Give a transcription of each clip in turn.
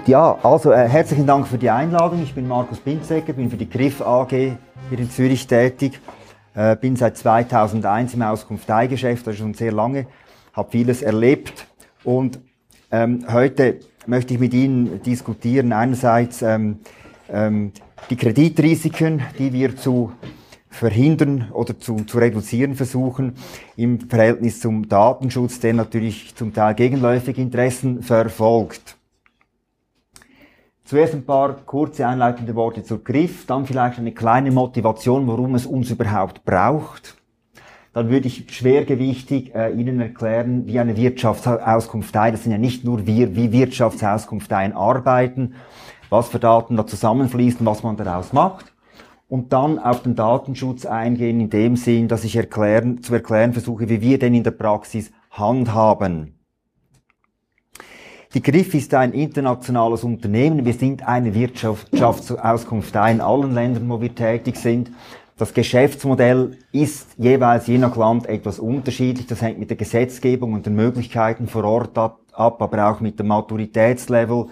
Gut, ja, also äh, herzlichen Dank für die Einladung. Ich bin Markus Binzegger, bin für die Griff AG hier in Zürich tätig, äh, bin seit 2001 im Auskunfteigeschäft, also schon sehr lange, habe vieles erlebt und ähm, heute möchte ich mit Ihnen diskutieren einerseits ähm, ähm, die Kreditrisiken, die wir zu verhindern oder zu, zu reduzieren versuchen im Verhältnis zum Datenschutz, der natürlich zum Teil gegenläufige Interessen verfolgt. Zuerst ein paar kurze einleitende Worte zur Griff, dann vielleicht eine kleine Motivation, warum es uns überhaupt braucht. Dann würde ich schwergewichtig äh, Ihnen erklären, wie eine Wirtschaftsauskunftei, das sind ja nicht nur wir, wie Wirtschaftsauskunfteien arbeiten, was für Daten da zusammenfließen, was man daraus macht und dann auf den Datenschutz eingehen in dem Sinn, dass ich erklären, zu erklären versuche, wie wir den in der Praxis handhaben. Die Griff ist ein internationales Unternehmen. Wir sind eine Wirtschaftsauskunft in allen Ländern, wo wir tätig sind. Das Geschäftsmodell ist jeweils je nach Land etwas unterschiedlich. Das hängt mit der Gesetzgebung und den Möglichkeiten vor Ort ab, aber auch mit dem Maturitätslevel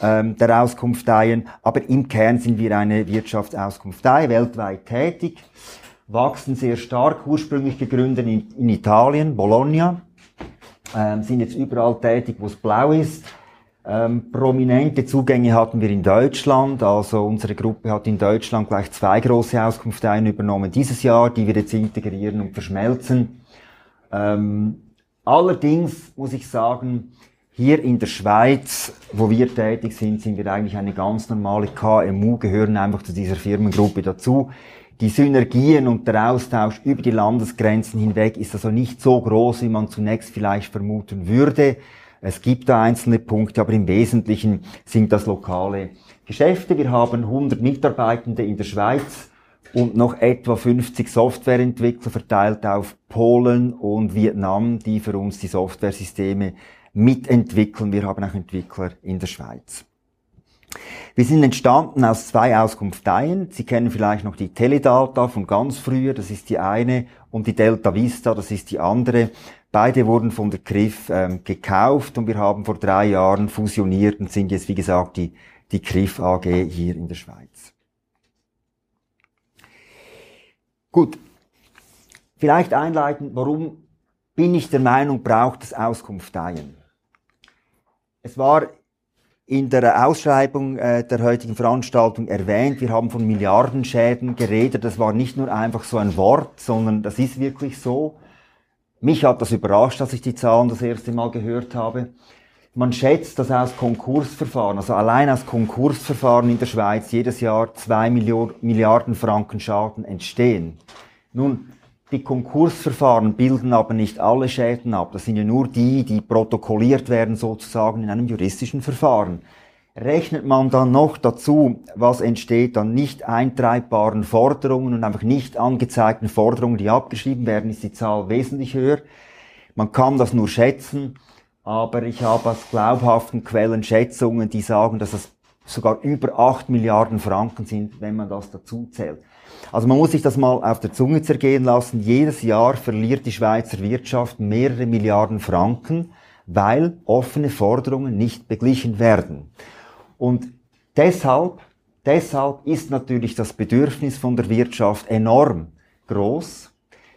ähm, der Auskunfteien. Aber im Kern sind wir eine Wirtschaftsauskunftei, weltweit tätig, wachsen sehr stark, ursprünglich gegründet in, in Italien, Bologna, ähm, sind jetzt überall tätig, wo es blau ist. Ähm, prominente Zugänge hatten wir in Deutschland, also unsere Gruppe hat in Deutschland gleich zwei große Auskunfteien übernommen dieses Jahr, die wir jetzt integrieren und verschmelzen. Ähm, allerdings muss ich sagen, hier in der Schweiz, wo wir tätig sind, sind wir eigentlich eine ganz normale KMU, gehören einfach zu dieser Firmengruppe dazu. Die Synergien und der Austausch über die Landesgrenzen hinweg ist also nicht so groß, wie man zunächst vielleicht vermuten würde. Es gibt da einzelne Punkte, aber im Wesentlichen sind das lokale Geschäfte. Wir haben 100 Mitarbeitende in der Schweiz und noch etwa 50 Softwareentwickler verteilt auf Polen und Vietnam, die für uns die Softwaresysteme mitentwickeln. Wir haben auch Entwickler in der Schweiz. Wir sind entstanden aus zwei Auskunfteien. Sie kennen vielleicht noch die Teledata von ganz früher, das ist die eine, und die Delta Vista, das ist die andere. Beide wurden von der CRIF ähm, gekauft und wir haben vor drei Jahren fusioniert und sind jetzt, wie gesagt, die, die CRIF AG hier in der Schweiz. Gut, vielleicht einleiten, warum bin ich der Meinung, braucht es Auskunfteien? Es war in der Ausschreibung äh, der heutigen Veranstaltung erwähnt, wir haben von Milliardenschäden geredet. Das war nicht nur einfach so ein Wort, sondern das ist wirklich so. Mich hat das überrascht, dass ich die Zahlen das erste Mal gehört habe. Man schätzt, dass aus Konkursverfahren, also allein aus Konkursverfahren in der Schweiz jedes Jahr zwei Milliarden Franken Schaden entstehen. Nun, die Konkursverfahren bilden aber nicht alle Schäden ab. Das sind ja nur die, die protokolliert werden sozusagen in einem juristischen Verfahren. Rechnet man dann noch dazu, was entsteht an nicht eintreibbaren Forderungen und einfach nicht angezeigten Forderungen, die abgeschrieben werden, ist die Zahl wesentlich höher. Man kann das nur schätzen, aber ich habe aus glaubhaften Quellen Schätzungen, die sagen, dass es sogar über 8 Milliarden Franken sind, wenn man das dazu zählt. Also man muss sich das mal auf der Zunge zergehen lassen. Jedes Jahr verliert die Schweizer Wirtschaft mehrere Milliarden Franken, weil offene Forderungen nicht beglichen werden. Und deshalb, deshalb ist natürlich das Bedürfnis von der Wirtschaft enorm groß,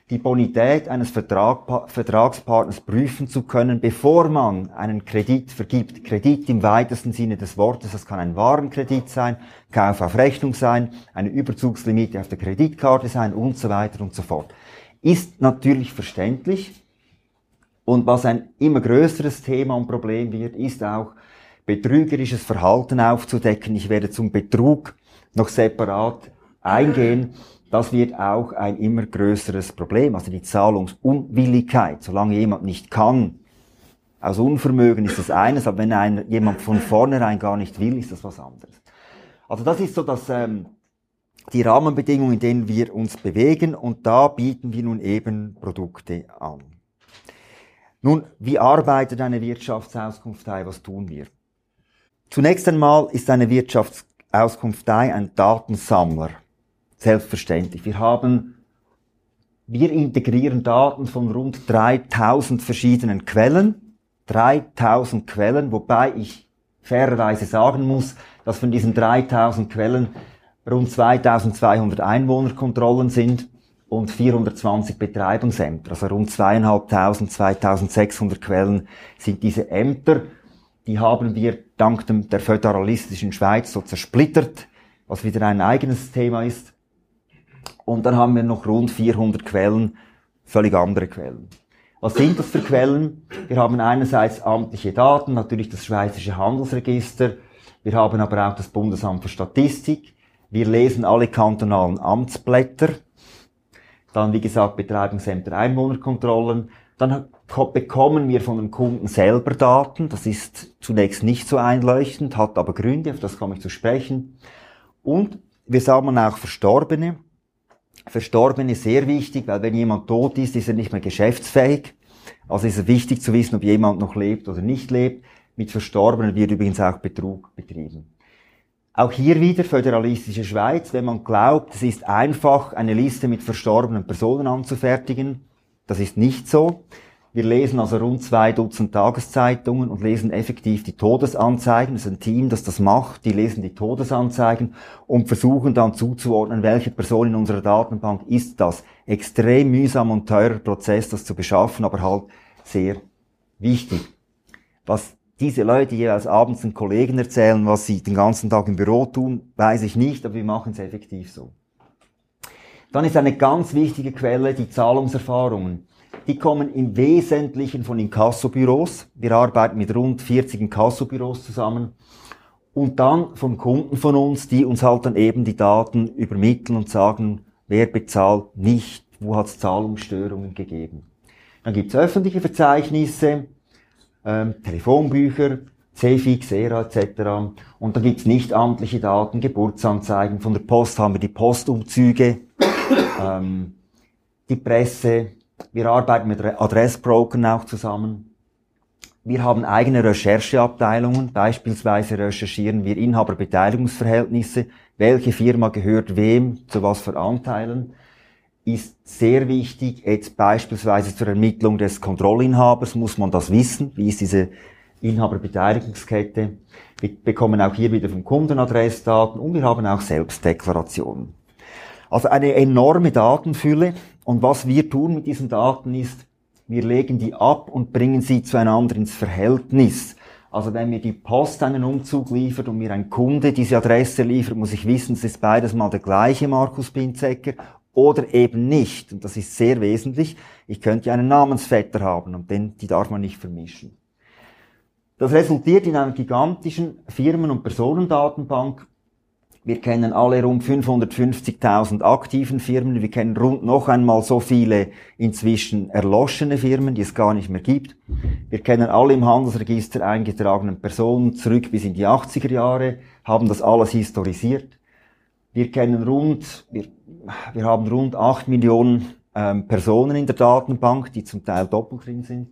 die Bonität eines Vertrag, Vertragspartners prüfen zu können, bevor man einen Kredit vergibt. Kredit im weitesten Sinne des Wortes, das kann ein Warenkredit sein, Kauf auf Rechnung sein, eine Überzugslimite auf der Kreditkarte sein und so weiter und so fort. Ist natürlich verständlich. Und was ein immer größeres Thema und Problem wird, ist auch betrügerisches Verhalten aufzudecken. Ich werde zum Betrug noch separat eingehen. Das wird auch ein immer größeres Problem, also die Zahlungsunwilligkeit. Solange jemand nicht kann, aus Unvermögen ist das eines, aber wenn ein, jemand von vornherein gar nicht will, ist das was anderes. Also das ist so dass ähm, die Rahmenbedingungen, in denen wir uns bewegen und da bieten wir nun eben Produkte an. Nun, wie arbeitet eine Wirtschaftsauskunftei? Was tun wir? Zunächst einmal ist eine Wirtschaftsauskunftei ein Datensammler. Selbstverständlich. Wir haben, wir integrieren Daten von rund 3000 verschiedenen Quellen. 3000 Quellen, wobei ich fairerweise sagen muss, dass von diesen 3000 Quellen rund 2200 Einwohnerkontrollen sind und 420 Betreibungsämter. Also rund zweieinhalbtausend, 2600 Quellen sind diese Ämter. Die haben wir dank der föderalistischen Schweiz so zersplittert, was wieder ein eigenes Thema ist. Und dann haben wir noch rund 400 Quellen, völlig andere Quellen. Was sind das für Quellen? Wir haben einerseits amtliche Daten, natürlich das Schweizerische Handelsregister. Wir haben aber auch das Bundesamt für Statistik. Wir lesen alle kantonalen Amtsblätter. Dann, wie gesagt, Betreibungsämter, Einwohnerkontrollen. Dann bekommen wir von den Kunden selber Daten. Das ist zunächst nicht so einleuchtend, hat aber Gründe, auf das komme ich zu sprechen. Und wir sammeln auch Verstorbene. Verstorbene ist sehr wichtig, weil wenn jemand tot ist, ist er nicht mehr geschäftsfähig. Also ist es wichtig zu wissen, ob jemand noch lebt oder nicht lebt. Mit Verstorbenen wird übrigens auch Betrug betrieben. Auch hier wieder föderalistische Schweiz, wenn man glaubt, es ist einfach, eine Liste mit verstorbenen Personen anzufertigen. Das ist nicht so. Wir lesen also rund zwei Dutzend Tageszeitungen und lesen effektiv die Todesanzeigen. Das ist ein Team, das das macht. Die lesen die Todesanzeigen und versuchen dann zuzuordnen, welche Person in unserer Datenbank ist das. Extrem mühsam und teurer Prozess, das zu beschaffen, aber halt sehr wichtig. Was diese Leute jeweils abends den Kollegen erzählen, was sie den ganzen Tag im Büro tun, weiß ich nicht, aber wir machen es effektiv so. Dann ist eine ganz wichtige Quelle die Zahlungserfahrungen. Die kommen im Wesentlichen von Inkassobüros. Wir arbeiten mit rund 40 Inkassobüros zusammen. Und dann von Kunden von uns, die uns halt dann eben die Daten übermitteln und sagen, wer bezahlt nicht, wo hat es Zahlungsstörungen gegeben. Dann gibt es öffentliche Verzeichnisse, ähm, Telefonbücher, CFIX, ERA etc. Und dann gibt's nicht amtliche Daten, Geburtsanzeigen. Von der Post haben wir die Postumzüge, ähm, die Presse. Wir arbeiten mit Adressbrokern auch zusammen. Wir haben eigene Rechercheabteilungen. Beispielsweise recherchieren wir Inhaberbeteiligungsverhältnisse. Welche Firma gehört wem, zu was für Anteilen ist sehr wichtig. Jetzt beispielsweise zur Ermittlung des Kontrollinhabers muss man das wissen. Wie ist diese Inhaberbeteiligungskette? Wir bekommen auch hier wieder vom Kunden Adressdaten und wir haben auch Selbstdeklarationen. Also eine enorme Datenfülle. Und was wir tun mit diesen Daten ist, wir legen die ab und bringen sie zueinander ins Verhältnis. Also wenn mir die Post einen Umzug liefert und mir ein Kunde diese Adresse liefert, muss ich wissen, es ist beides mal der gleiche Markus Binzecker oder eben nicht. Und das ist sehr wesentlich. Ich könnte einen Namensvetter haben und den, die darf man nicht vermischen. Das resultiert in einer gigantischen Firmen- und Personendatenbank. Wir kennen alle rund 550.000 aktiven Firmen. Wir kennen rund noch einmal so viele inzwischen erloschene Firmen, die es gar nicht mehr gibt. Wir kennen alle im Handelsregister eingetragenen Personen zurück bis in die 80er Jahre, haben das alles historisiert. Wir kennen rund, wir wir haben rund 8 Millionen ähm, Personen in der Datenbank, die zum Teil doppelt drin sind.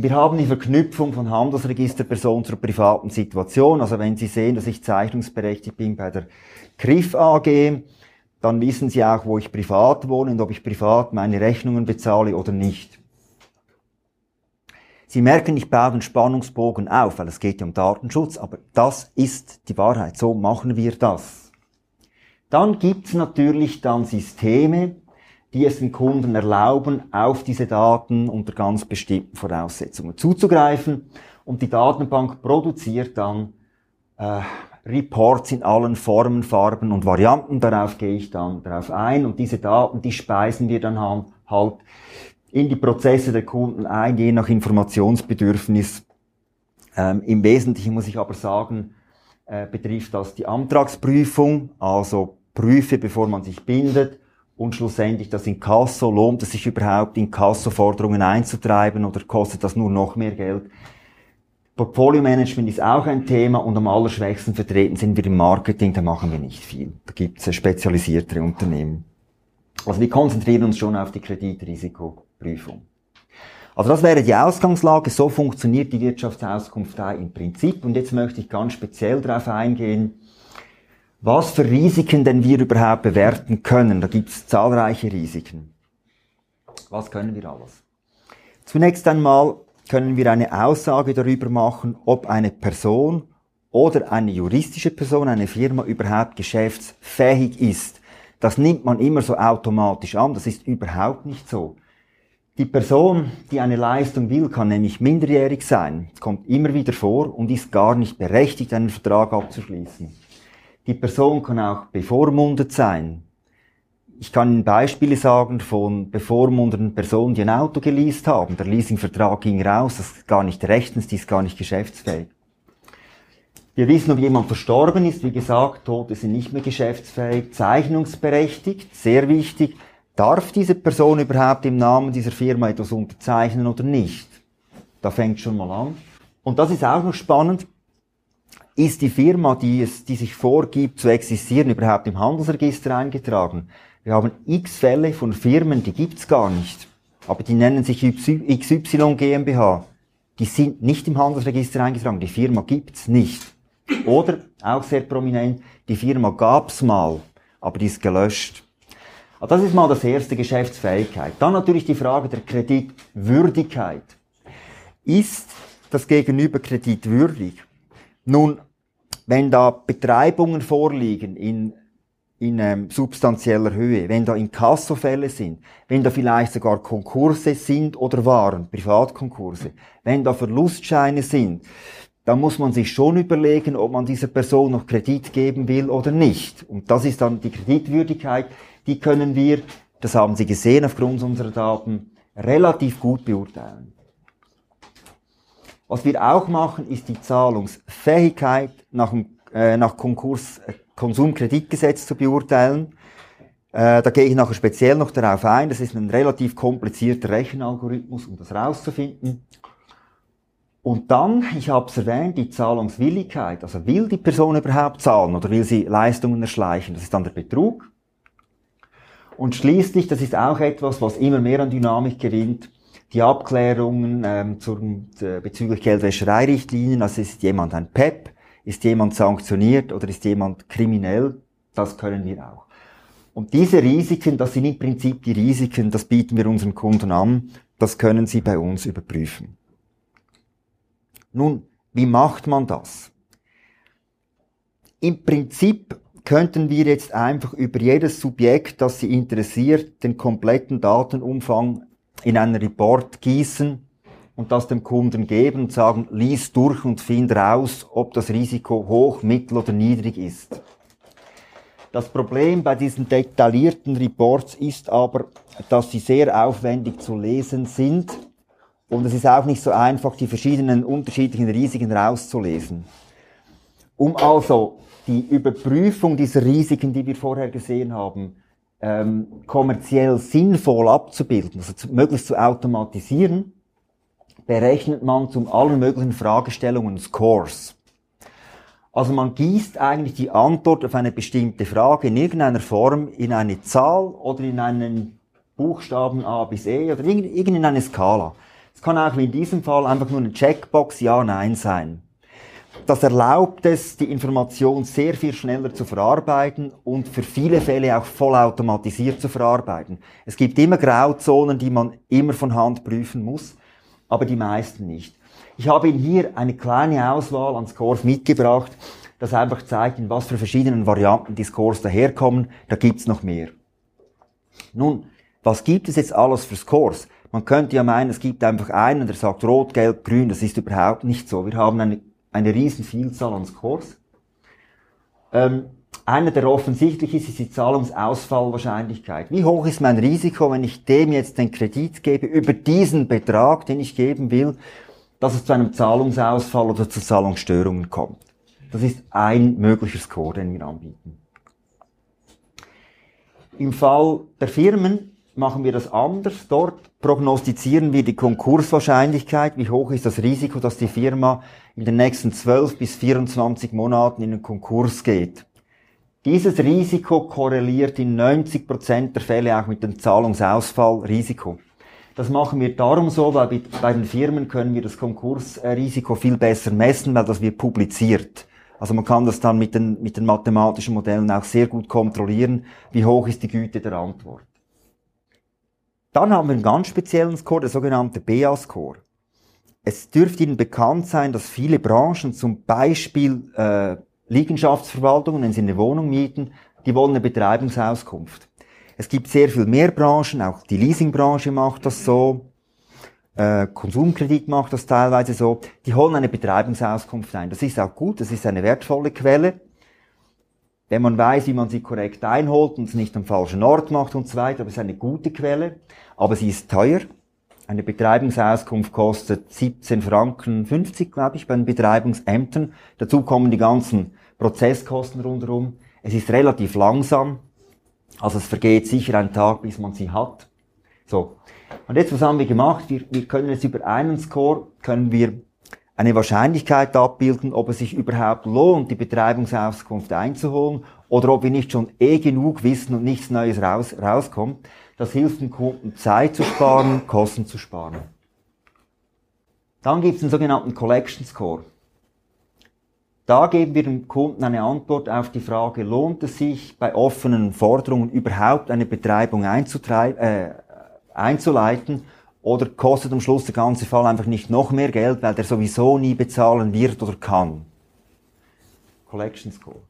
Wir haben die Verknüpfung von Handelsregisterperson zur privaten Situation. Also wenn Sie sehen, dass ich zeichnungsberechtigt bin bei der KRIF AG, dann wissen Sie auch, wo ich privat wohne und ob ich privat meine Rechnungen bezahle oder nicht. Sie merken, ich baue den Spannungsbogen auf, weil es geht ja um Datenschutz, aber das ist die Wahrheit. So machen wir das. Dann gibt's natürlich dann Systeme, die es den Kunden erlauben, auf diese Daten unter ganz bestimmten Voraussetzungen zuzugreifen. Und die Datenbank produziert dann äh, Reports in allen Formen, Farben und Varianten. Darauf gehe ich dann darauf ein. Und diese Daten, die speisen wir dann halt in die Prozesse der Kunden ein, je nach Informationsbedürfnis. Ähm, Im Wesentlichen muss ich aber sagen, äh, betrifft das die Antragsprüfung, also prüfe, bevor man sich bindet und schlussendlich das Inkasso, lohnt es sich überhaupt, Inkasso-Forderungen einzutreiben oder kostet das nur noch mehr Geld? Portfolio-Management ist auch ein Thema und am allerschwächsten vertreten sind wir im Marketing, da machen wir nicht viel. Da gibt es spezialisiertere Unternehmen. Also wir konzentrieren uns schon auf die Kreditrisikoprüfung. Also das wäre die Ausgangslage, so funktioniert die Wirtschaftsauskunft im Prinzip und jetzt möchte ich ganz speziell darauf eingehen, was für Risiken denn wir überhaupt bewerten können. Da gibt es zahlreiche Risiken. Was können wir alles? Zunächst einmal können wir eine Aussage darüber machen, ob eine Person oder eine juristische Person, eine Firma überhaupt geschäftsfähig ist. Das nimmt man immer so automatisch an, das ist überhaupt nicht so. Die Person, die eine Leistung will, kann nämlich minderjährig sein, es kommt immer wieder vor und ist gar nicht berechtigt, einen Vertrag abzuschließen. Die Person kann auch bevormundet sein. Ich kann Ihnen Beispiele sagen von bevormundeten Personen, die ein Auto geleast haben. Der Leasingvertrag ging raus, das ist gar nicht rechtens, die ist gar nicht geschäftsfähig. Wir wissen, ob jemand verstorben ist. Wie gesagt, Tote sind nicht mehr geschäftsfähig, zeichnungsberechtigt, sehr wichtig. Darf diese Person überhaupt im Namen dieser Firma etwas unterzeichnen oder nicht? Da fängt schon mal an. Und das ist auch noch spannend. Ist die Firma, die, es, die sich vorgibt zu existieren, überhaupt im Handelsregister eingetragen? Wir haben x Fälle von Firmen, die gibt's gar nicht. Aber die nennen sich XY GmbH. Die sind nicht im Handelsregister eingetragen. Die Firma gibt's nicht. Oder, auch sehr prominent, die Firma gab's mal, aber die ist gelöscht. Also das ist mal das erste Geschäftsfähigkeit. Dann natürlich die Frage der Kreditwürdigkeit. Ist das Gegenüber kreditwürdig? Nun, wenn da Betreibungen vorliegen in, in ähm, substanzieller Höhe, wenn da Inkassofälle sind, wenn da vielleicht sogar Konkurse sind oder waren, Privatkonkurse, wenn da Verlustscheine sind, dann muss man sich schon überlegen, ob man dieser Person noch Kredit geben will oder nicht. Und das ist dann die Kreditwürdigkeit, die können wir, das haben Sie gesehen aufgrund unserer Daten, relativ gut beurteilen. Was wir auch machen, ist die Zahlungsfähigkeit nach, dem, äh, nach Konkurs, äh, Konsumkreditgesetz zu beurteilen. Äh, da gehe ich nachher speziell noch darauf ein. Das ist ein relativ komplizierter Rechenalgorithmus, um das rauszufinden. Und dann, ich habe es erwähnt, die Zahlungswilligkeit. Also will die Person überhaupt zahlen oder will sie Leistungen erschleichen? Das ist dann der Betrug. Und schließlich, das ist auch etwas, was immer mehr an Dynamik gewinnt, die Abklärungen ähm, zum, äh, bezüglich Geldwäschereirichtlinien. Also ist jemand ein PEP, ist jemand sanktioniert oder ist jemand kriminell? Das können wir auch. Und diese Risiken, das sind im Prinzip die Risiken, das bieten wir unseren Kunden an, das können sie bei uns überprüfen. Nun, wie macht man das? Im Prinzip könnten wir jetzt einfach über jedes Subjekt, das Sie interessiert, den kompletten Datenumfang in einen Report gießen und das dem Kunden geben und sagen, lies durch und find raus, ob das Risiko hoch, mittel oder niedrig ist. Das Problem bei diesen detaillierten Reports ist aber, dass sie sehr aufwendig zu lesen sind und es ist auch nicht so einfach, die verschiedenen unterschiedlichen Risiken rauszulesen. Um also die Überprüfung dieser Risiken, die wir vorher gesehen haben, ähm, kommerziell sinnvoll abzubilden, also zu, möglichst zu automatisieren, berechnet man zum allen möglichen Fragestellungen Scores. Also man gießt eigentlich die Antwort auf eine bestimmte Frage in irgendeiner Form in eine Zahl oder in einen Buchstaben A bis E oder irgend in eine Skala. Es kann auch wie in diesem Fall einfach nur eine Checkbox Ja, Nein sein. Das erlaubt es, die Information sehr viel schneller zu verarbeiten und für viele Fälle auch vollautomatisiert zu verarbeiten. Es gibt immer Grauzonen, die man immer von Hand prüfen muss, aber die meisten nicht. Ich habe Ihnen hier eine kleine Auswahl an Scores mitgebracht, das einfach zeigt, in was für verschiedenen Varianten die Scores daherkommen. Da gibt's noch mehr. Nun, was gibt es jetzt alles für Scores? Man könnte ja meinen, es gibt einfach einen, der sagt rot, gelb, grün. Das ist überhaupt nicht so. Wir haben eine, eine riesen Vielzahl an Scores. Ähm, einer, der offensichtlich ist, ist die Zahlungsausfallwahrscheinlichkeit. Wie hoch ist mein Risiko, wenn ich dem jetzt den Kredit gebe, über diesen Betrag, den ich geben will, dass es zu einem Zahlungsausfall oder zu Zahlungsstörungen kommt? Das ist ein möglicher Score, den wir anbieten. Im Fall der Firmen machen wir das anders. Dort prognostizieren wir die Konkurswahrscheinlichkeit. Wie hoch ist das Risiko, dass die Firma in den nächsten 12 bis 24 Monaten in den Konkurs geht? Dieses Risiko korreliert in 90 Prozent der Fälle auch mit dem Zahlungsausfallrisiko. Das machen wir darum so, weil bei den Firmen können wir das Konkursrisiko viel besser messen, weil das wird publiziert. Also man kann das dann mit den, mit den mathematischen Modellen auch sehr gut kontrollieren, wie hoch ist die Güte der Antwort. Dann haben wir einen ganz speziellen Score, der sogenannte BA-Score. es dürfte Ihnen bekannt sein, dass viele Branchen, zum Beispiel äh, Liegenschaftsverwaltungen, wenn Sie eine Wohnung mieten, die wollen eine Betreibungsauskunft. Es gibt sehr viel mehr Branchen, auch die Leasingbranche macht das so, äh, Konsumkredit macht das teilweise so, die holen eine Betreibungsauskunft ein. Das ist auch gut, das ist eine wertvolle Quelle. Wenn man weiß, wie man sie korrekt einholt und es nicht am falschen Ort macht und so weiter, aber es ist eine gute Quelle, aber sie ist teuer. Eine Betreibungsauskunft kostet 17 Franken 50, glaube ich, bei den Betreibungsämtern. Dazu kommen die ganzen Prozesskosten rundherum. Es ist relativ langsam. Also es vergeht sicher ein Tag, bis man sie hat. So. Und jetzt, was haben wir gemacht? Wir, wir können jetzt über einen Score, können wir eine Wahrscheinlichkeit abbilden, ob es sich überhaupt lohnt, die Betreibungsauskunft einzuholen oder ob wir nicht schon eh genug wissen und nichts Neues raus, rauskommt. Das hilft dem Kunden Zeit zu sparen, Kosten zu sparen. Dann gibt es den sogenannten Collection Score. Da geben wir dem Kunden eine Antwort auf die Frage, lohnt es sich bei offenen Forderungen überhaupt eine Betreibung äh, einzuleiten oder kostet am Schluss der ganze Fall einfach nicht noch mehr Geld, weil der sowieso nie bezahlen wird oder kann. Collection Score.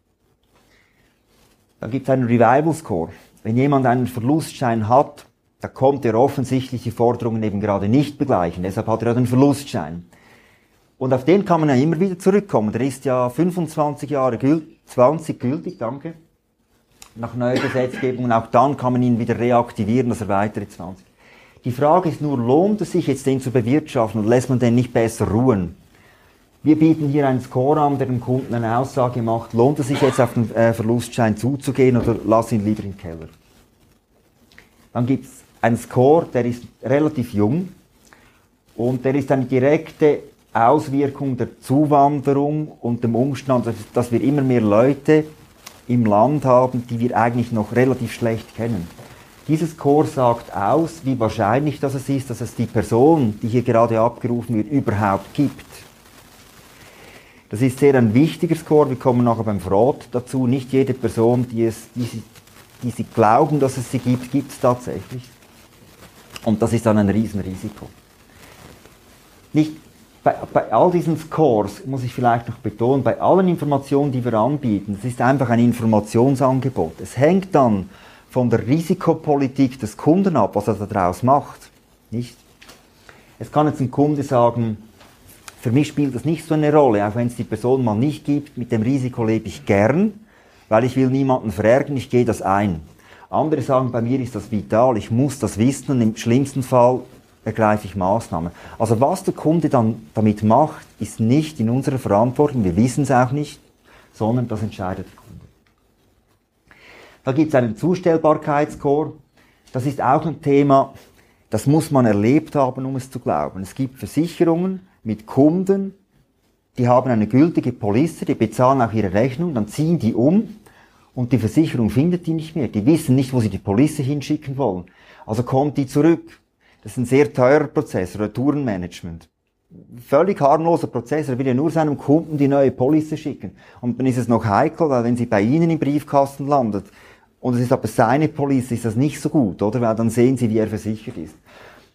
Dann gibt es einen Revival Score. Wenn jemand einen Verlustschein hat, da kommt er offensichtlich die Forderungen eben gerade nicht begleichen. Deshalb hat er ja den Verlustschein. Und auf den kann man ja immer wieder zurückkommen. Der ist ja 25 Jahre gültig, 20 gültig, danke. Nach neuer Gesetzgebung. Und auch dann kann man ihn wieder reaktivieren, dass er weitere 20. Die Frage ist nur, lohnt es sich jetzt den zu bewirtschaften und lässt man den nicht besser ruhen? Wir bieten hier einen Score an, der dem Kunden eine Aussage macht, lohnt es sich jetzt auf den äh, Verlustschein zuzugehen oder lass ihn lieber im Keller. Dann gibt es einen Score, der ist relativ jung und der ist eine direkte Auswirkung der Zuwanderung und dem Umstand, dass wir immer mehr Leute im Land haben, die wir eigentlich noch relativ schlecht kennen. Dieses Score sagt aus, wie wahrscheinlich das es ist, dass es die Person, die hier gerade abgerufen wird, überhaupt gibt. Das ist sehr ein wichtiger Score. Wir kommen nachher beim Fraud dazu. Nicht jede Person, die, es, die, sie, die sie glauben, dass es sie gibt, gibt es tatsächlich. Und das ist dann ein Riesenrisiko. Nicht bei, bei, all diesen Scores muss ich vielleicht noch betonen, bei allen Informationen, die wir anbieten, es ist einfach ein Informationsangebot. Es hängt dann von der Risikopolitik des Kunden ab, was er daraus macht. Nicht? Es kann jetzt ein Kunde sagen, für mich spielt das nicht so eine Rolle, auch wenn es die Person mal nicht gibt. Mit dem Risiko lebe ich gern, weil ich will niemanden verärgern, ich gehe das ein. Andere sagen, bei mir ist das vital, ich muss das wissen und im schlimmsten Fall ergreife ich Maßnahmen. Also was der Kunde dann damit macht, ist nicht in unserer Verantwortung, wir wissen es auch nicht, sondern das entscheidet der Kunde. Da gibt es einen Zustellbarkeitsscore. Das ist auch ein Thema, das muss man erlebt haben, um es zu glauben. Es gibt Versicherungen, mit Kunden, die haben eine gültige Police, die bezahlen auch ihre Rechnung, dann ziehen die um und die Versicherung findet die nicht mehr. Die wissen nicht, wo sie die Police hinschicken wollen. Also kommt die zurück. Das ist ein sehr teurer Prozess, Retourenmanagement. Völlig harmloser Prozess. Er will ja nur seinem Kunden die neue Police schicken. Und dann ist es noch heikel, weil wenn sie bei Ihnen im Briefkasten landet, und es ist aber seine Police, ist das nicht so gut, oder? Weil dann sehen Sie, wie er versichert ist.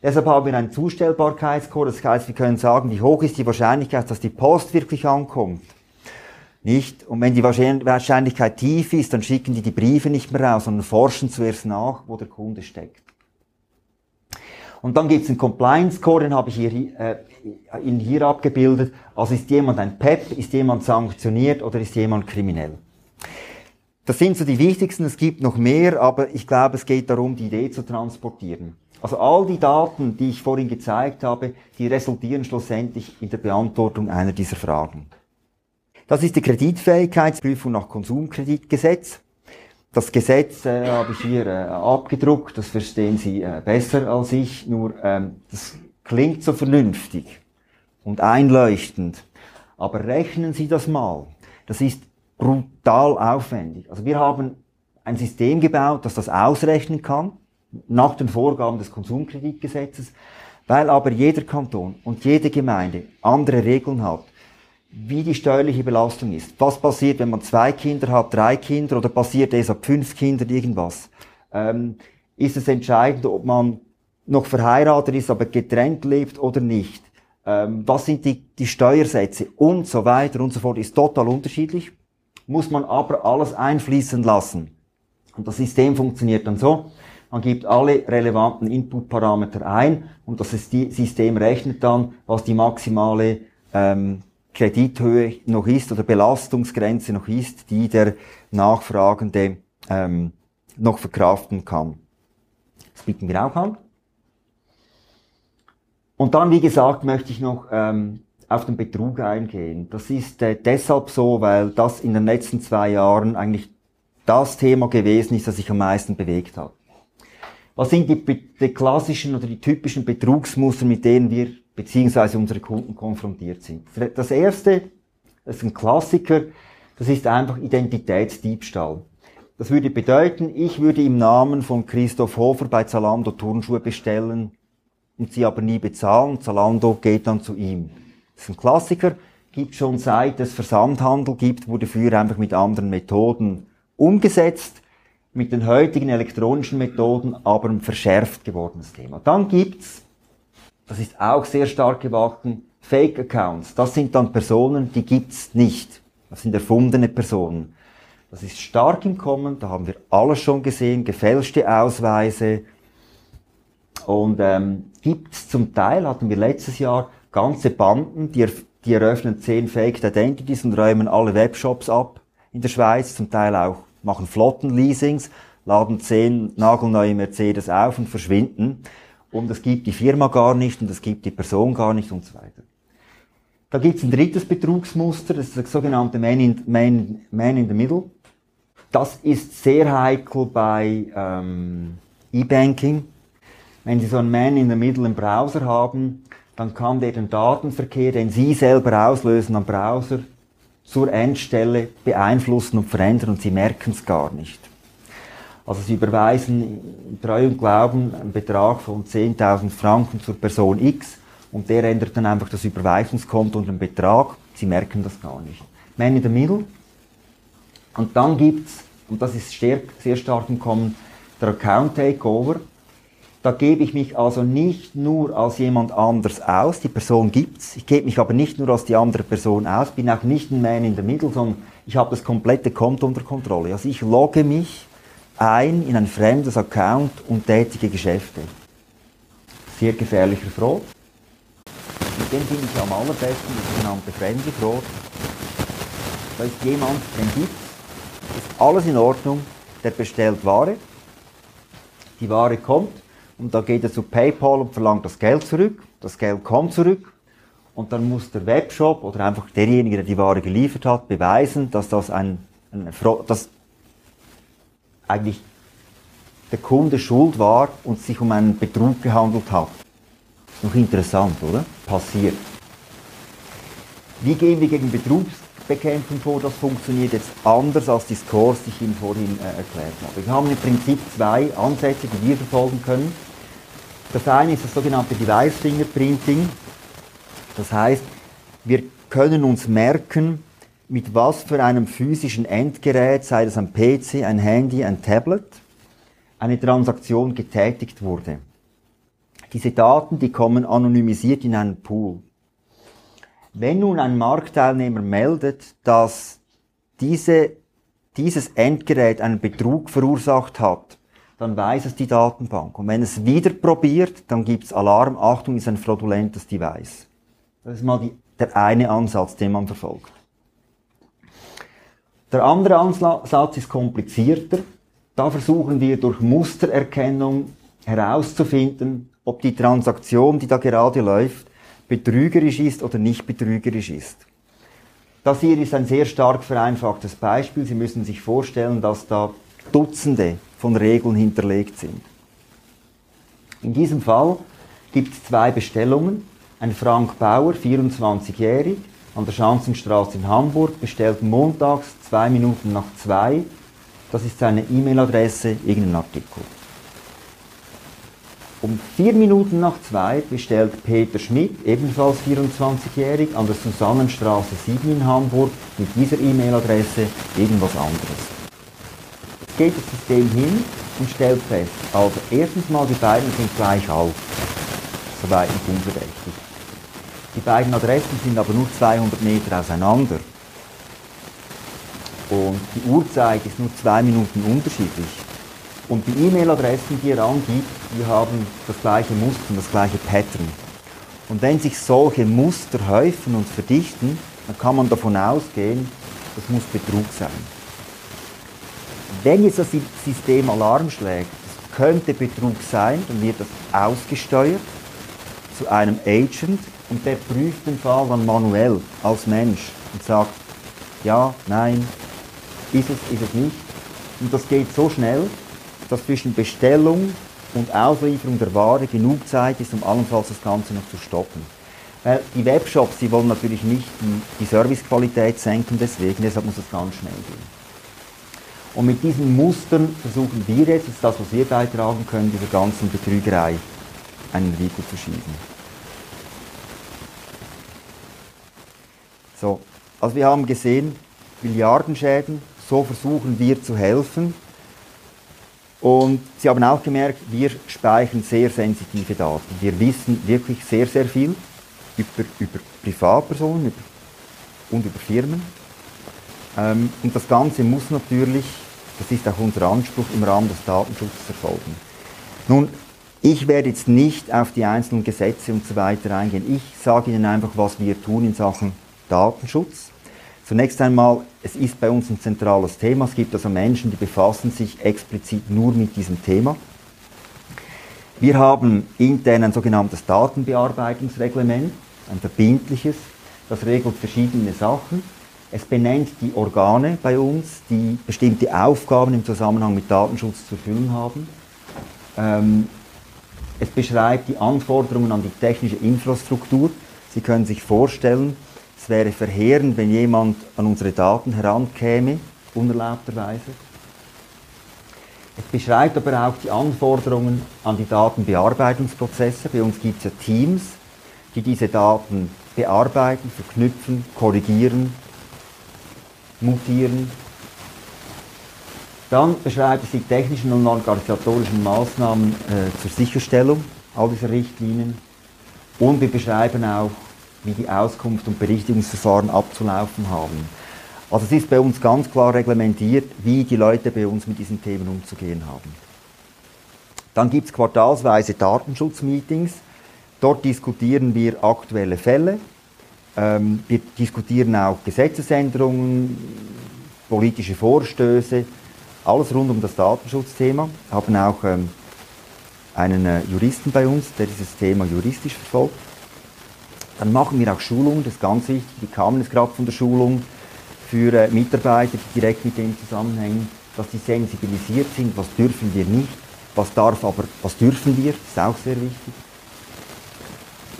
Deshalb haben wir einen Zustellbarkeitscode. Das heißt, wir können sagen, wie hoch ist die Wahrscheinlichkeit, dass die Post wirklich ankommt. Nicht? Und wenn die Wahrscheinlichkeit tief ist, dann schicken die die Briefe nicht mehr raus, sondern forschen zuerst nach, wo der Kunde steckt. Und dann gibt es einen Compliance Score, den habe ich hier, äh, Ihnen hier abgebildet. Also ist jemand ein PEP, ist jemand sanktioniert oder ist jemand kriminell? Das sind so die wichtigsten, es gibt noch mehr, aber ich glaube, es geht darum, die Idee zu transportieren. Also all die Daten, die ich vorhin gezeigt habe, die resultieren schlussendlich in der Beantwortung einer dieser Fragen. Das ist die Kreditfähigkeitsprüfung nach Konsumkreditgesetz. Das Gesetz äh, habe ich hier äh, abgedruckt, das verstehen Sie äh, besser als ich, nur ähm, das klingt so vernünftig und einleuchtend. Aber rechnen Sie das mal. Das ist brutal aufwendig. Also wir haben ein System gebaut, das das ausrechnen kann nach den Vorgaben des Konsumkreditgesetzes, weil aber jeder Kanton und jede Gemeinde andere Regeln hat, wie die steuerliche Belastung ist. Was passiert, wenn man zwei Kinder hat, drei Kinder oder passiert es ab fünf Kindern irgendwas? Ähm, ist es entscheidend, ob man noch verheiratet ist, aber getrennt lebt oder nicht? ähm, was sind die, die Steuersätze und so weiter und so fort, ist total unterschiedlich, muss man aber alles einfließen lassen. Und das System funktioniert dann so, man gibt alle relevanten Input-Parameter ein und das System rechnet dann, was die maximale ähm, Kredithöhe noch ist oder Belastungsgrenze noch ist, die der Nachfragende ähm, noch verkraften kann. Das bieten wir auch an. Und dann, wie gesagt, möchte ich noch ähm, auf den Betrug eingehen. Das ist äh, deshalb so, weil das in den letzten zwei Jahren eigentlich das Thema gewesen ist, das sich am meisten bewegt hat. Was sind die, die klassischen oder die typischen Betrugsmuster, mit denen wir beziehungsweise unsere Kunden konfrontiert sind? Das erste, das ist ein Klassiker, das ist einfach Identitätsdiebstahl. Das würde bedeuten, ich würde im Namen von Christoph Hofer bei Zalando Turnschuhe bestellen und sie aber nie bezahlen. Zalando geht dann zu ihm. Das ist ein Klassiker, gibt schon seit es Versandhandel gibt, wurde früher einfach mit anderen Methoden umgesetzt mit den heutigen elektronischen Methoden aber ein verschärft gewordenes Thema. Dann gibt's, das ist auch sehr stark gewachsen, Fake Accounts. Das sind dann Personen, die gibt's nicht. Das sind erfundene Personen. Das ist stark im Kommen, da haben wir alles schon gesehen, gefälschte Ausweise. Und ähm, gibt's zum Teil, hatten wir letztes Jahr, ganze Banden, die, die eröffnen zehn Fake Identities und räumen alle Webshops ab in der Schweiz, zum Teil auch machen Flottenleasings, laden zehn nagelneue Mercedes auf und verschwinden. Und es gibt die Firma gar nicht und es gibt die Person gar nicht und so weiter. Da gibt es ein drittes Betrugsmuster, das ist das sogenannte Man in, Man, Man in the Middle. Das ist sehr heikel bei ähm, E-Banking. Wenn Sie so einen Man in the Middle im Browser haben, dann kann der den Datenverkehr, den Sie selber auslösen am Browser, zur Endstelle beeinflussen und verändern und sie merken es gar nicht. Also sie überweisen in Treu und Glauben einen Betrag von 10.000 Franken zur Person X und der ändert dann einfach das Überweisungskonto und den Betrag. Sie merken das gar nicht. Man in the middle. Und dann gibt's, und das ist sehr, sehr stark im Kommen, der Account Takeover. Da gebe ich mich also nicht nur als jemand anders aus, die Person gibt's. Ich gebe mich aber nicht nur als die andere Person aus, bin auch nicht ein Man in the Middle, sondern ich habe das komplette Konto unter Kontrolle. Also ich logge mich ein in ein fremdes Account und tätige Geschäfte. Sehr gefährlicher Fraud. Mit dem bin ich am allerbesten, das sogenannte fremde Fraud. Da ist jemand, den gibt's, ist alles in Ordnung, der bestellt Ware, die Ware kommt, und da geht er zu PayPal und verlangt das Geld zurück. Das Geld kommt zurück und dann muss der Webshop oder einfach derjenige, der die Ware geliefert hat, beweisen, dass das ein, ein dass eigentlich der Kunde schuld war und sich um einen Betrug gehandelt hat. Noch interessant, oder? Passiert. Wie gehen wir gegen Betrugsbekämpfung vor? Das funktioniert jetzt anders als die Scores, die ich Ihnen vorhin äh, erklärt habe. Wir haben im Prinzip zwei Ansätze, die wir verfolgen können. Das eine ist das sogenannte Device Fingerprinting. Das heißt, wir können uns merken, mit was für einem physischen Endgerät, sei das ein PC, ein Handy, ein Tablet, eine Transaktion getätigt wurde. Diese Daten, die kommen anonymisiert in einen Pool. Wenn nun ein Marktteilnehmer meldet, dass diese, dieses Endgerät einen Betrug verursacht hat, dann weiß es die Datenbank. Und wenn es wieder probiert, dann gibt es Alarm, Achtung, ist ein fraudulentes Device. Das ist mal die, der eine Ansatz, den man verfolgt. Der andere Ansatz ist komplizierter. Da versuchen wir durch Mustererkennung herauszufinden, ob die Transaktion, die da gerade läuft, betrügerisch ist oder nicht betrügerisch ist. Das hier ist ein sehr stark vereinfachtes Beispiel. Sie müssen sich vorstellen, dass da Dutzende von Regeln hinterlegt sind. In diesem Fall gibt es zwei Bestellungen. Ein Frank Bauer, 24-jährig, an der Schanzenstraße in Hamburg, bestellt montags zwei Minuten nach zwei. Das ist seine E-Mail-Adresse, irgendein Artikel. Um vier Minuten nach zwei bestellt Peter Schmidt, ebenfalls 24-jährig, an der Susannenstraße 7 in Hamburg mit dieser E-Mail-Adresse irgendwas anderes geht das System hin und stellt fest, also erstens mal, die beiden sind gleich alt, soweit nicht unverdächtig. Die beiden Adressen sind aber nur 200 Meter auseinander. Und die Uhrzeit ist nur zwei Minuten unterschiedlich. Und die E-Mail-Adressen, die er angibt, die haben das gleiche Muster und das gleiche Pattern. Und wenn sich solche Muster häufen und verdichten, dann kann man davon ausgehen, das muss Betrug sein. Wenn jetzt das System Alarm schlägt, das könnte Betrug sein, dann wird das ausgesteuert zu einem Agent und der prüft den Fall dann manuell als Mensch und sagt, ja, nein, ist es, ist es nicht. Und das geht so schnell, dass zwischen Bestellung und Auslieferung der Ware genug Zeit ist, um allenfalls das Ganze noch zu stoppen. Weil die Webshops, die wollen natürlich nicht die, Servicequalität senken, deswegen, deshalb muss es ganz schnell gehen. Und mit diesen Mustern versuchen wir jetzt, das ist das, was wir beitragen können, dieser ganzen Betrügerei einen Riegel zu schieben. So, also wir haben gesehen, Milliardenschäden, so versuchen wir zu helfen. Und Sie haben auch gemerkt, wir speichern sehr sensitive Daten. Wir wissen wirklich sehr, sehr viel über, über Privatpersonen über, und über Firmen. Ähm, und das Ganze muss natürlich, das ist auch unser Anspruch, im Rahmen des Datenschutzes erfolgen. Nun, ich werde jetzt nicht auf die einzelnen Gesetze und so weiter eingehen. Ich sage Ihnen einfach, was wir tun in Sachen Datenschutz. Zunächst einmal, es ist bei uns ein zentrales Thema. Es gibt also Menschen, die befassen sich explizit nur mit diesem Thema. Wir haben intern ein sogenanntes Datenbearbeitungsreglement, ein verbindliches, das regelt verschiedene Sachen. Es benennt die Organe bei uns, die bestimmte Aufgaben im Zusammenhang mit Datenschutz zu erfüllen haben. Ähm, es beschreibt die Anforderungen an die technische Infrastruktur. Sie können sich vorstellen, es wäre verheerend, wenn jemand an unsere Daten herankäme, unerlaubterweise. Es beschreibt aber auch die Anforderungen an die Datenbearbeitungsprozesse. Bei uns gibt es ja Teams, die diese Daten bearbeiten, verknüpfen, korrigieren, mutieren. Dann beschreibt es die technischen und organisatorischen Maßnahmen äh, zur Sicherstellung all dieser Richtlinien. Und wir beschreiben auch wie die Auskunft und Berichtigungsverfahren abzulaufen haben. Also es ist bei uns ganz klar reglementiert, wie die Leute bei uns mit diesen Themen umzugehen haben. Dann gibt es quartalsweise Datenschutzmeetings. Dort diskutieren wir aktuelle Fälle. Ähm, wir diskutieren auch Gesetzesänderungen, politische Vorstöße, alles rund um das Datenschutzthema. Wir haben auch ähm, einen äh, Juristen bei uns, der dieses Thema juristisch verfolgt. Dann machen wir auch Schulungen, das ist ganz wichtig. Die kamen jetzt gerade von der Schulung für äh, Mitarbeiter, die direkt mit dem zusammenhängen, dass die sensibilisiert sind, was dürfen wir nicht, was darf aber, was dürfen wir, das ist auch sehr wichtig.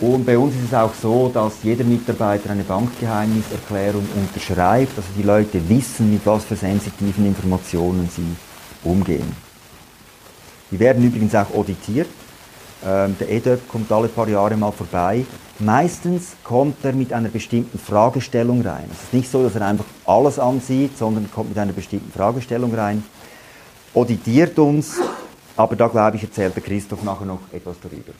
Und bei uns ist es auch so, dass jeder Mitarbeiter eine Bankgeheimniserklärung unterschreibt, also die Leute wissen, mit was für sensitiven Informationen sie umgehen. Die werden übrigens auch auditiert. Ähm, der EDÖP kommt alle paar Jahre mal vorbei. Meistens kommt er mit einer bestimmten Fragestellung rein. Es ist nicht so, dass er einfach alles ansieht, sondern kommt mit einer bestimmten Fragestellung rein, auditiert uns, aber da glaube ich, erzählt der Christoph nachher noch etwas darüber.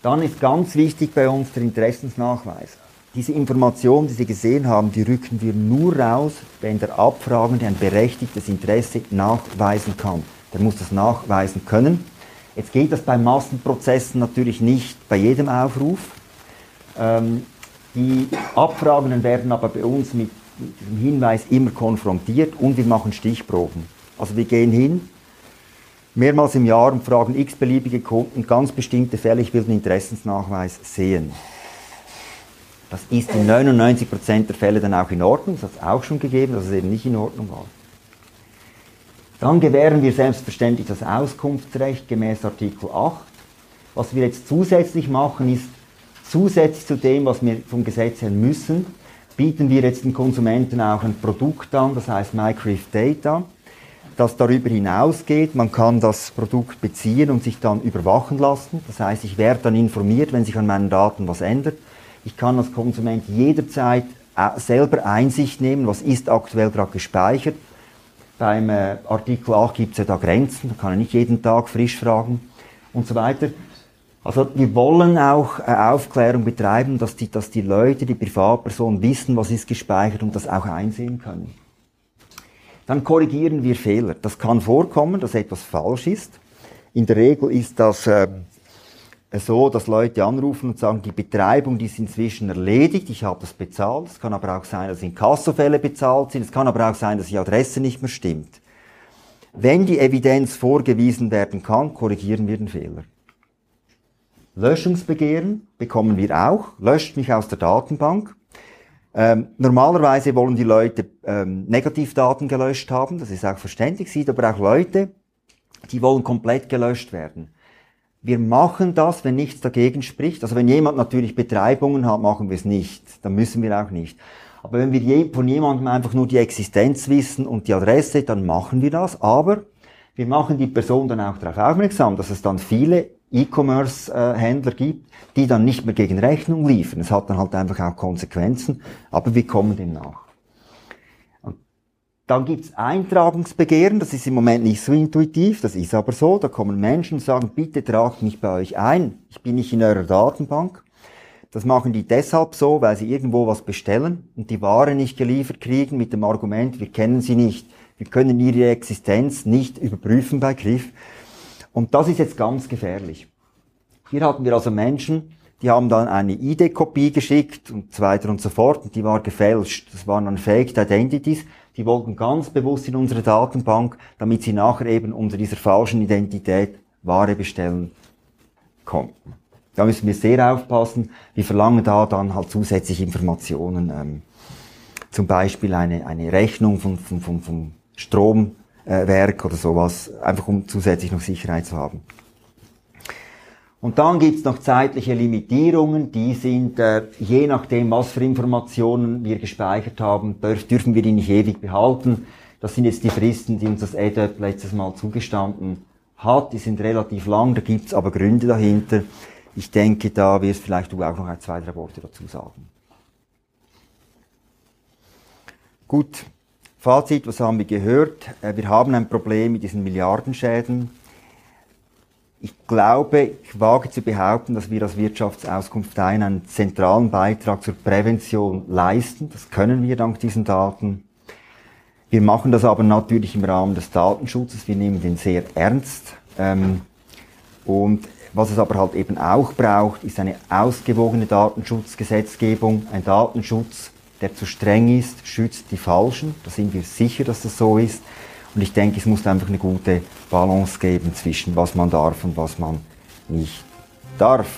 Dann ist ganz wichtig bei uns der Interessensnachweis. Diese Informationen, die Sie gesehen haben, die rücken wir nur raus, wenn der Abfragende ein berechtigtes Interesse nachweisen kann der muss das nachweisen können. Jetzt geht das bei Massenprozessen natürlich nicht bei jedem Aufruf. Ähm, die Abfragenden werden aber bei uns mit, diesem Hinweis immer konfrontiert und wir machen Stichproben. Also wir gehen hin, mehrmals im Jahr und fragen x-beliebige Kunden ganz bestimmte Fälle, ich will den Interessensnachweis sehen. Das ist in 99% der Fälle dann auch in Ordnung, das hat es auch schon gegeben, dass es eben nicht in Ordnung war. Dann gewähren wir selbstverständlich das Auskunftsrecht gemäß Artikel 8. Was wir jetzt zusätzlich machen, ist, zusätzlich zu dem, was wir vom Gesetz her müssen, bieten wir jetzt den Konsumenten auch ein Produkt an, das heißt MyCrift Data, das darüber hinausgeht. Man kann das Produkt beziehen und sich dann überwachen lassen. Das heißt, ich werde dann informiert, wenn sich an meinen Daten was ändert. Ich kann als Konsument jederzeit äh, selber Einsicht nehmen, was ist aktuell gerade gespeichert beim äh, Artikel 8 gibt es ja da Grenzen, da kann er nicht jeden Tag frisch fragen und so weiter. Also wir wollen auch äh, Aufklärung betreiben, dass die, dass die Leute, die Privatpersonen wissen, was ist gespeichert und das auch einsehen können. Dann korrigieren wir Fehler. Das kann vorkommen, dass etwas falsch ist. In der Regel ist das äh, so, dass Leute anrufen und sagen, die Betreibung die ist inzwischen erledigt, ich habe das bezahlt. Es kann aber auch sein, dass in Kassofälle bezahlt sind. Es kann aber auch sein, dass die Adresse nicht mehr stimmt. Wenn die Evidenz vorgewiesen werden kann, korrigieren wir den Fehler. Löschungsbegehren bekommen wir auch. Löscht mich aus der Datenbank. Ähm, normalerweise wollen die Leute ähm, Negativdaten gelöscht haben, das ist auch verständlich, sieht aber auch Leute, die wollen komplett gelöscht werden. Wir machen das, wenn nichts dagegen spricht. Also wenn jemand natürlich Betreibungen hat, machen wir es nicht. Dann müssen wir auch nicht. Aber wenn wir von jemandem einfach nur die Existenz wissen und die Adresse, dann machen wir das. Aber wir machen die Person dann auch darauf aufmerksam, dass es dann viele E-Commerce-Händler gibt, die dann nicht mehr gegen Rechnung liefern. Es hat dann halt einfach auch Konsequenzen, aber wir kommen dem nach. Dann gibt's Eintragungsbegehren, das ist im Moment nicht so intuitiv, das ist aber so, da kommen Menschen und sagen, bitte tragt mich bei euch ein, ich bin nicht in eurer Datenbank. Das machen die deshalb so, weil sie irgendwo was bestellen und die Ware nicht geliefert kriegen mit dem Argument, wir kennen sie nicht, wir können ihre Existenz nicht überprüfen bei Griff. Und das ist jetzt ganz gefährlich. Hier hatten wir also Menschen, die haben dann eine ID-Kopie geschickt und so weiter und so fort und die war gefälscht. Das waren dann Faked Identities. Die wollten ganz bewusst in unsere Datenbank, damit sie nachher eben unter dieser falschen Identität Ware bestellen konnten. Da müssen wir sehr aufpassen. Wir verlangen da dann halt zusätzliche Informationen, ähm, zum Beispiel eine, eine Rechnung von, von, von, von Stromwerk oder sowas, einfach um zusätzlich noch Sicherheit zu haben. Und dann gibt's noch zeitliche Limitierungen, die sind, äh, je nachdem, was für Informationen wir gespeichert haben, dürf, dürfen wir die nicht ewig behalten. Das sind jetzt die Fristen, die uns das EDAP letztes Mal zugestanden hat. Die sind relativ lang, da gibt's aber Gründe dahinter. Ich denke, da wirst vielleicht du auch noch ein, zwei, drei Worte dazu sagen. Gut, Fazit, was haben wir gehört? Äh, wir haben ein Problem mit diesen Milliardenschäden ich glaube, ich wage zu behaupten, dass wir als Wirtschaftsauskunft ein einen zentralen Beitrag zur Prävention leisten. Das können wir dank diesen Daten. Wir machen das aber natürlich im Rahmen des Datenschutzes. Wir nehmen den sehr ernst. Ähm, und was es aber halt eben auch braucht, ist eine ausgewogene Datenschutzgesetzgebung. Ein Datenschutz, der zu streng ist, schützt die Falschen. Da sind wir sicher, dass das so ist. Und ich denke, es muss einfach eine gute Balance geben zwischen was man darf und was man nicht darf.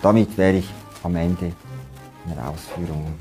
Damit wäre ich am Ende meiner Ausführungen.